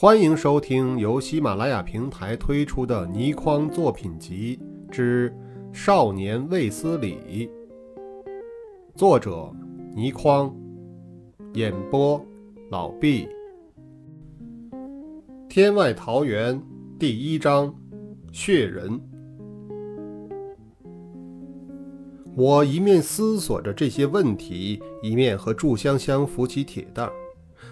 欢迎收听由喜马拉雅平台推出的《倪匡作品集之少年卫斯理》，作者倪匡，演播老毕。天外桃源第一章：血人。我一面思索着这些问题，一面和祝香香扶起铁蛋儿。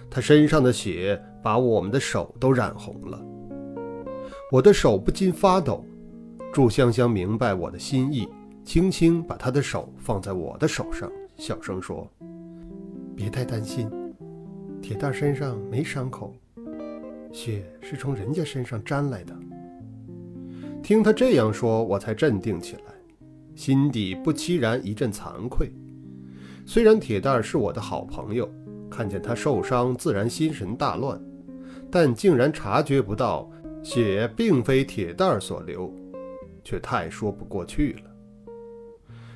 他身上的血把我们的手都染红了，我的手不禁发抖。祝香香明白我的心意，轻轻把她的手放在我的手上，小声说：“别太担心，铁蛋身上没伤口，血是从人家身上沾来的。”听他这样说，我才镇定起来，心底不期然一阵惭愧。虽然铁蛋是我的好朋友。看见他受伤，自然心神大乱，但竟然察觉不到血并非铁蛋儿所流，却太说不过去了。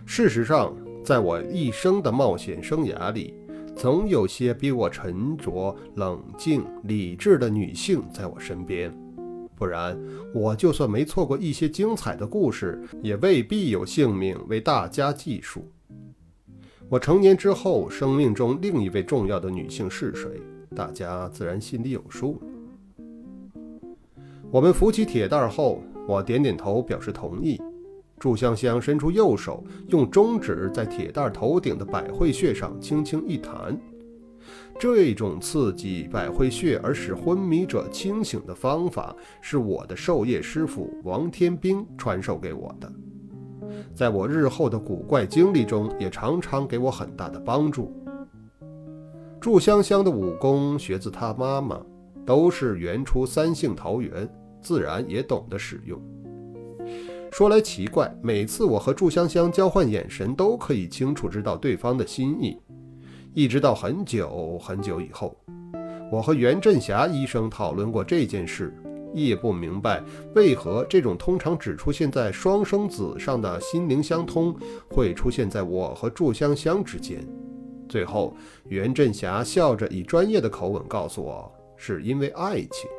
事实上，在我一生的冒险生涯里，总有些比我沉着、冷静、理智的女性在我身边，不然我就算没错过一些精彩的故事，也未必有性命为大家记述。我成年之后，生命中另一位重要的女性是谁？大家自然心里有数。我们扶起铁蛋儿后，我点点头表示同意。祝香香伸出右手，用中指在铁蛋儿头顶的百会穴上轻轻一弹。这种刺激百会穴而使昏迷者清醒的方法，是我的授业师傅王天兵传授给我的。在我日后的古怪经历中，也常常给我很大的帮助。祝香香的武功学自她妈妈，都是原出三杏桃园，自然也懂得使用。说来奇怪，每次我和祝香香交换眼神，都可以清楚知道对方的心意。一直到很久很久以后，我和袁振霞医生讨论过这件事。也不明白为何这种通常只出现在双生子上的心灵相通，会出现在我和祝香香之间。最后，袁振霞笑着以专业的口吻告诉我，是因为爱情。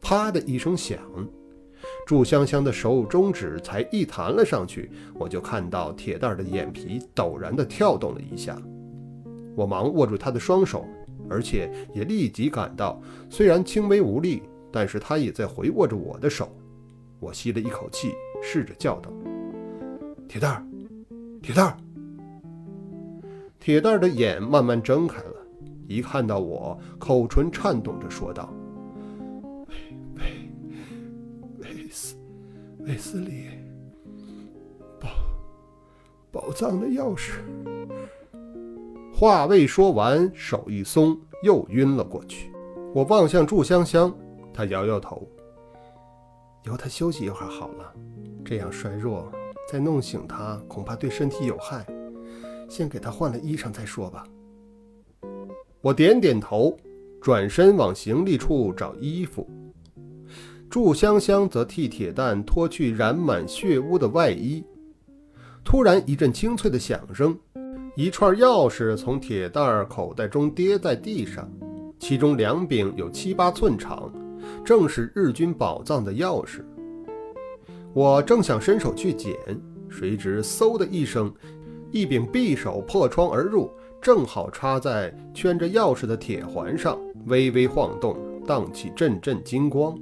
啪的一声响，祝香香的手中指才一弹了上去，我就看到铁蛋的眼皮陡然的跳动了一下。我忙握住他的双手。而且也立即感到，虽然轻微无力，但是他也在回握着我的手。我吸了一口气，试着叫道：“铁蛋儿，铁蛋儿。”铁蛋儿的眼慢慢睁开了，一看到我，口唇颤动着说道：“韦韦韦斯韦斯利，宝宝藏的钥匙。”话未说完，手一松，又晕了过去。我望向祝香香，她摇摇头，由他休息一会儿好了。这样衰弱，再弄醒他，恐怕对身体有害。先给他换了衣裳再说吧。我点点头，转身往行李处找衣服。祝香香则替铁蛋脱去染满血污的外衣。突然一阵清脆的响声。一串钥匙从铁蛋儿口袋中跌在地上，其中两柄有七八寸长，正是日军宝藏的钥匙。我正想伸手去捡，谁知嗖的一声，一柄匕首破窗而入，正好插在圈着钥匙的铁环上，微微晃动，荡起阵阵金光。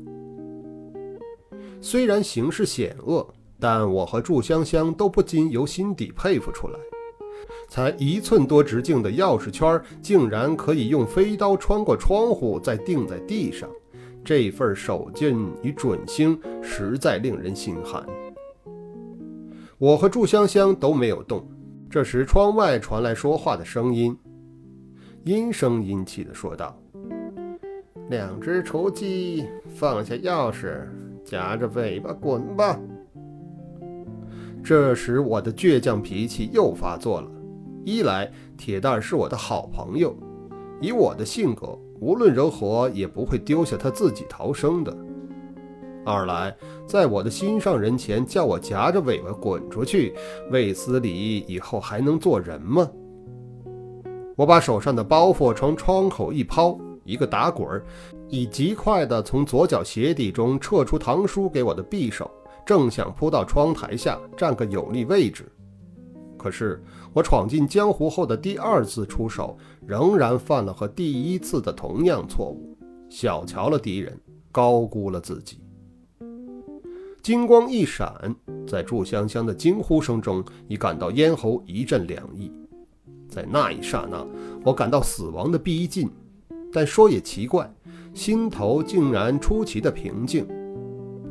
虽然形势险恶，但我和祝香香都不禁由心底佩服出来。才一寸多直径的钥匙圈，竟然可以用飞刀穿过窗户，再钉在地上。这份手劲与准星，实在令人心寒。我和祝香香都没有动。这时，窗外传来说话的声音，阴声阴气地说道：“两只雏鸡，放下钥匙，夹着尾巴滚吧。”这时，我的倔强脾气又发作了。一来，铁蛋是我的好朋友，以我的性格，无论如何也不会丢下他自己逃生的；二来，在我的心上人前叫我夹着尾巴滚出去，卫斯理以后还能做人吗？我把手上的包袱从窗口一抛，一个打滚儿，以极快的从左脚鞋底中撤出唐叔给我的匕首，正想扑到窗台下占个有利位置。可是我闯进江湖后的第二次出手，仍然犯了和第一次的同样错误，小瞧了敌人，高估了自己。金光一闪，在祝香香的惊呼声中，已感到咽喉一阵凉意。在那一刹那，我感到死亡的逼近，但说也奇怪，心头竟然出奇的平静。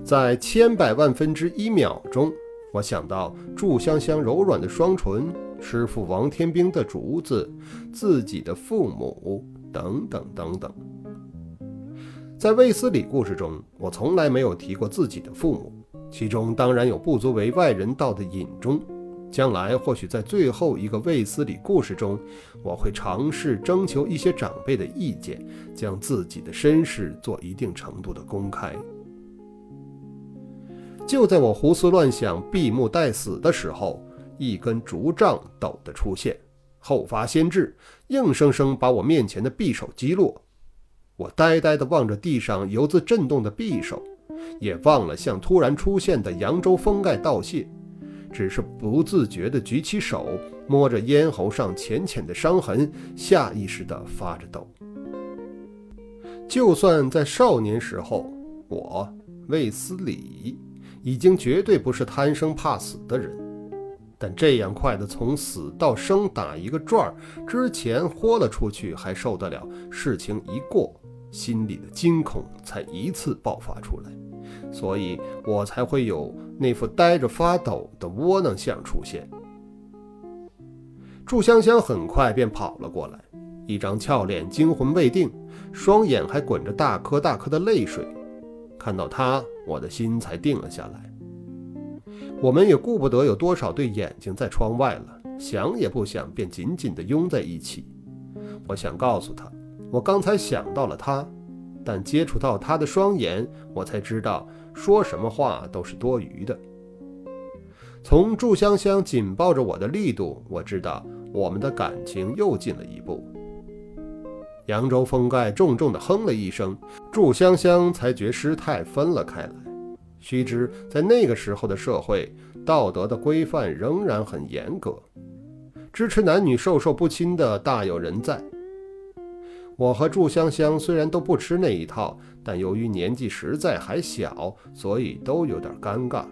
在千百万分之一秒钟，我想到祝香香柔软的双唇、师傅王天兵的竹子、自己的父母等等等等。在卫斯理故事中，我从来没有提过自己的父母。其中当然有不足为外人道的隐衷，将来或许在最后一个卫斯理故事中，我会尝试征求一些长辈的意见，将自己的身世做一定程度的公开。就在我胡思乱想、闭目待死的时候，一根竹杖陡地出现，后发先至，硬生生把我面前的匕首击落。我呆呆地望着地上犹自震动的匕首。也忘了向突然出现的扬州封盖道谢，只是不自觉地举起手，摸着咽喉上浅浅的伤痕，下意识地发着抖。就算在少年时候，我魏斯理已经绝对不是贪生怕死的人，但这样快的从死到生打一个转儿，之前豁了出去还受得了，事情一过，心里的惊恐才一次爆发出来。所以我才会有那副呆着发抖的窝囊相出现。祝香香很快便跑了过来，一张俏脸惊魂未定，双眼还滚着大颗大颗的泪水。看到他，我的心才定了下来。我们也顾不得有多少对眼睛在窗外了，想也不想便紧紧地拥在一起。我想告诉他，我刚才想到了他。但接触到他的双眼，我才知道说什么话都是多余的。从祝香香紧抱着我的力度，我知道我们的感情又进了一步。扬州封盖重重地哼了一声，祝香香才觉失态，分了开来。须知，在那个时候的社会，道德的规范仍然很严格，支持男女授受不亲的大有人在。我和祝香香虽然都不吃那一套，但由于年纪实在还小，所以都有点尴尬。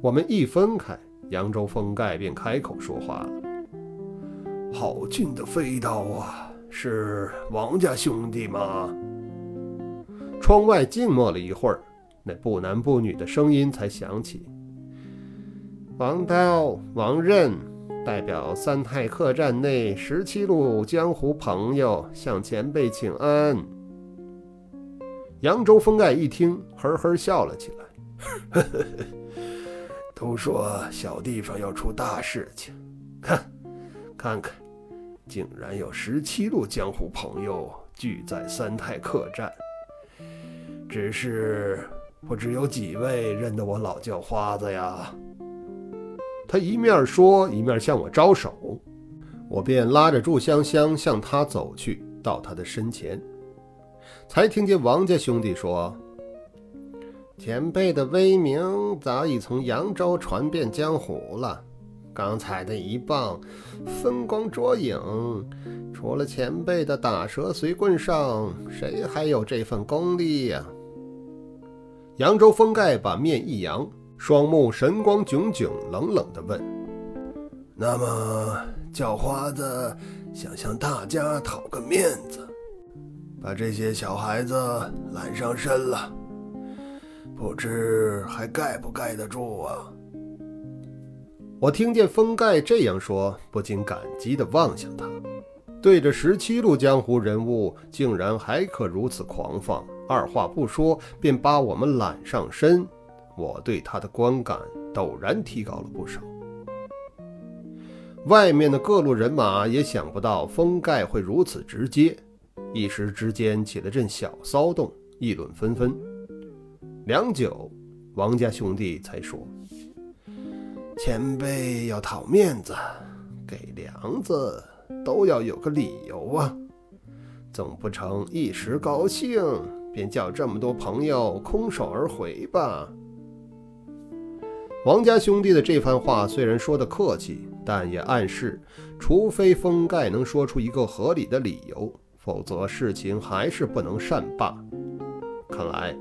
我们一分开，扬州封盖便开口说话了：“好近的飞刀啊，是王家兄弟吗？”窗外静默了一会儿，那不男不女的声音才响起：“王刀，王任。”代表三泰客栈内十七路江湖朋友向前辈请安。扬州封盖一听，呵呵笑了起来。都说小地方要出大事情，看，看看，竟然有十七路江湖朋友聚在三太客栈。只是不知有几位认得我老叫花子呀？他一面说，一面向我招手，我便拉着祝香香向他走去，到他的身前，才听见王家兄弟说：“前辈的威名早已从扬州传遍江湖了，刚才的一棒风光捉影，除了前辈的打蛇随棍上，谁还有这份功力呀？”扬州封盖把面一扬。双目神光炯炯，冷冷地问：“那么，叫花子想向大家讨个面子，把这些小孩子揽上身了，不知还盖不盖得住啊？”我听见封盖这样说，不禁感激地望向他，对着十七路江湖人物，竟然还可如此狂放，二话不说便把我们揽上身。我对他的观感陡然提高了不少。外面的各路人马也想不到封盖会如此直接，一时之间起了阵小骚动，议论纷纷。良久，王家兄弟才说：“前辈要讨面子，给梁子都要有个理由啊。总不成一时高兴便叫这么多朋友空手而回吧？王家兄弟的这番话虽然说的客气，但也暗示，除非封盖能说出一个合理的理由，否则事情还是不能善罢。看来，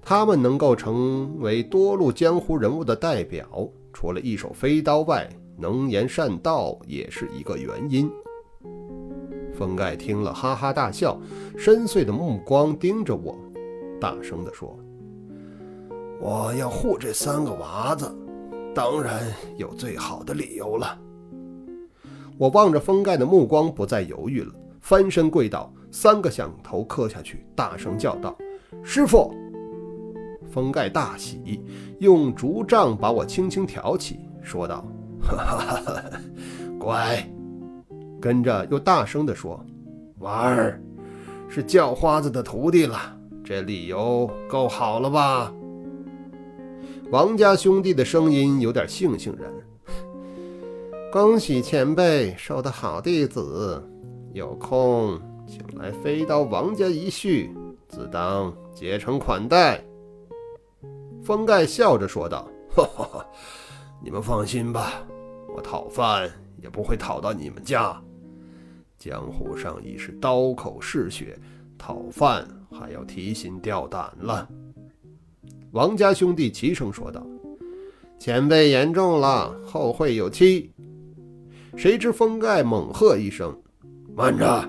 他们能够成为多路江湖人物的代表，除了一手飞刀外，能言善道也是一个原因。封盖听了，哈哈大笑，深邃的目光盯着我，大声地说。我要护这三个娃子，当然有最好的理由了。我望着封盖的目光不再犹豫了，翻身跪倒，三个响头磕下去，大声叫道：“师傅！”封盖大喜，用竹杖把我轻轻挑起，说道：“哈哈哈，乖。”跟着又大声地说：“娃儿是叫花子的徒弟了，这理由够好了吧？”王家兄弟的声音有点悻悻然。恭喜前辈收的好弟子，有空请来飞刀王家一叙，自当竭诚款待。封盖笑着说道：“哈哈，你们放心吧，我讨饭也不会讨到你们家。江湖上已是刀口嗜血，讨饭还要提心吊胆了。”王家兄弟齐声说道：“前辈言重了，后会有期。”谁知封盖猛喝一声：“慢着！”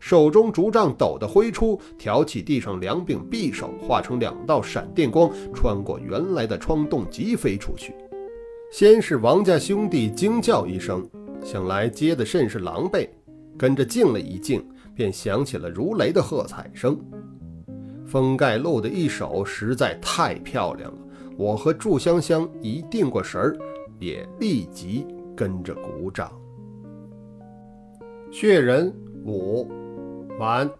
手中竹杖抖地挥出，挑起地上两柄匕首，化成两道闪电光，穿过原来的窗洞，疾飞出去。先是王家兄弟惊叫一声，想来接的甚是狼狈，跟着静了一静，便响起了如雷的喝彩声。封盖露的一手实在太漂亮了，我和祝香香一定过神儿，也立即跟着鼓掌。血人五完。